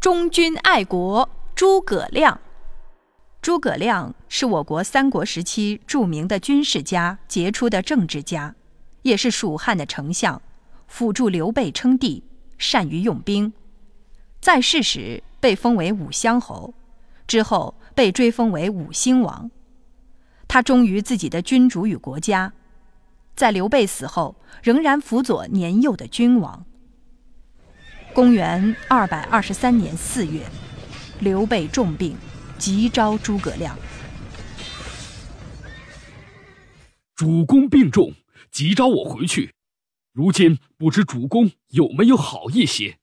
忠君爱国，诸葛亮。诸葛亮是我国三国时期著名的军事家、杰出的政治家，也是蜀汉的丞相，辅助刘备称帝，善于用兵。在世时被封为武乡侯，之后被追封为武兴王。他忠于自己的君主与国家，在刘备死后仍然辅佐年幼的君王。公元二百二十三年四月，刘备重病，急召诸葛亮。主公病重，急召我回去。如今不知主公有没有好一些？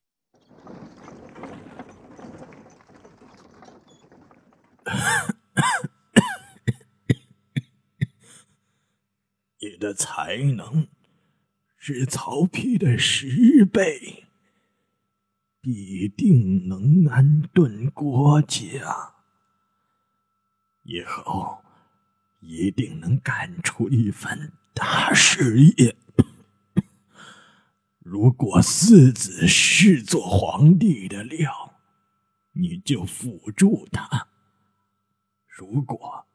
你的才能是曹丕的十倍。必定能安顿国家，以后一定能干出一番大事业。如果四子是做皇帝的料，你就辅助他；如果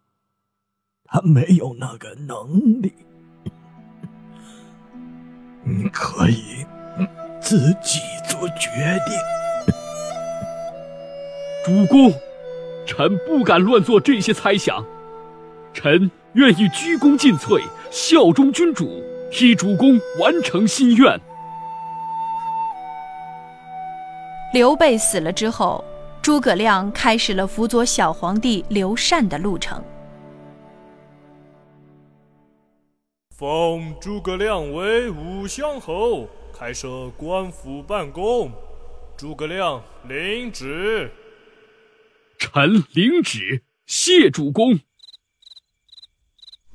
他没有那个能力，你可以。自己决定。主公，臣不敢乱做这些猜想，臣愿意鞠躬尽瘁，效忠君主，替主公完成心愿。刘备死了之后，诸葛亮开始了辅佐小皇帝刘禅的路程。封诸葛亮为武乡侯。开设官府办公，诸葛亮领旨。臣领旨，谢主公。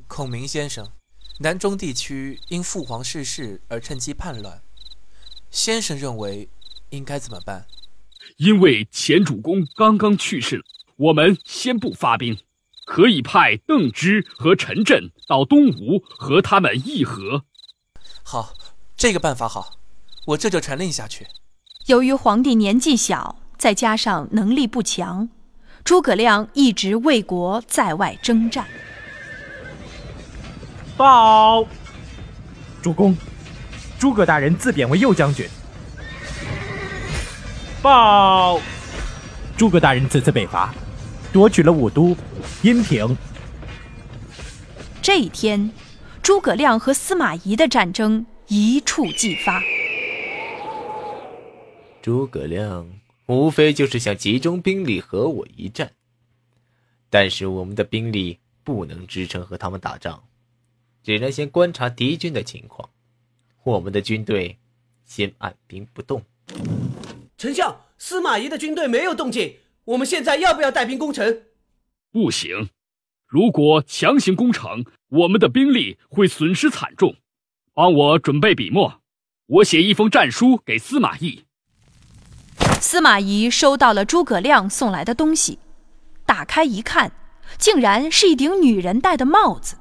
孔明先生，南中地区因父皇逝世而趁机叛乱，先生认为应该怎么办？因为前主公刚刚去世了，我们先不发兵，可以派邓芝和陈震到东吴和他们议和。好，这个办法好。我这就传令下去。由于皇帝年纪小，再加上能力不强，诸葛亮一直为国在外征战。报，主公，诸葛大人自贬为右将军。报，诸葛大人此次北伐，夺取了武都阴平。这一天，诸葛亮和司马懿的战争一触即发。诸葛亮无非就是想集中兵力和我一战，但是我们的兵力不能支撑和他们打仗，只能先观察敌军的情况。我们的军队先按兵不动。丞相，司马懿的军队没有动静，我们现在要不要带兵攻城？不行，如果强行攻城，我们的兵力会损失惨重。帮我准备笔墨，我写一封战书给司马懿。司马懿收到了诸葛亮送来的东西，打开一看，竟然是一顶女人戴的帽子。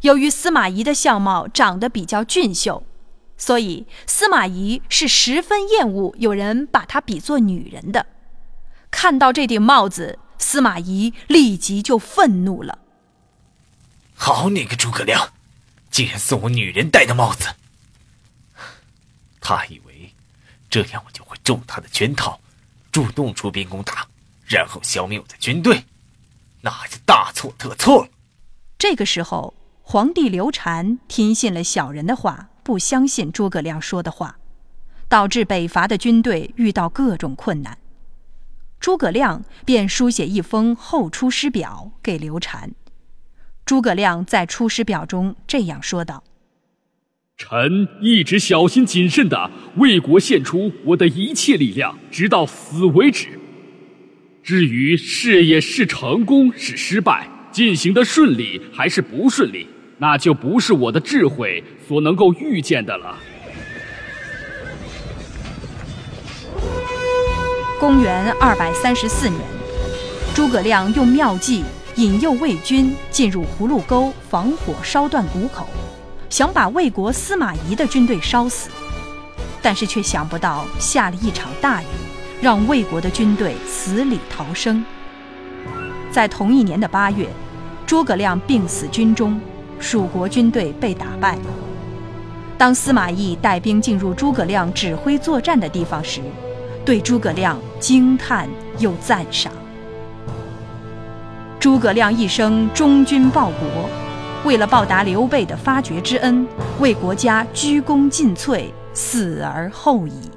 由于司马懿的相貌长得比较俊秀，所以司马懿是十分厌恶有人把他比作女人的。看到这顶帽子，司马懿立即就愤怒了：“好你个诸葛亮，竟然送我女人戴的帽子！他以为……”这样我就会中他的圈套，主动出兵攻打，然后消灭我的军队，那就大错特错了。这个时候，皇帝刘禅听信了小人的话，不相信诸葛亮说的话，导致北伐的军队遇到各种困难。诸葛亮便书写一封后出师表给刘禅。诸葛亮在出师表中这样说道。臣一直小心谨慎的为国献出我的一切力量，直到死为止。至于事业是成功是失败，进行的顺利还是不顺利，那就不是我的智慧所能够预见的了。公元二百三十四年，诸葛亮用妙计引诱魏军进入葫芦沟，防火烧断谷口。想把魏国司马懿的军队烧死，但是却想不到下了一场大雨，让魏国的军队死里逃生。在同一年的八月，诸葛亮病死军中，蜀国军队被打败。当司马懿带兵进入诸葛亮指挥作战的地方时，对诸葛亮惊叹又赞赏。诸葛亮一生忠君报国，为了报答刘备的发掘之恩，为国家鞠躬尽瘁，死而后已。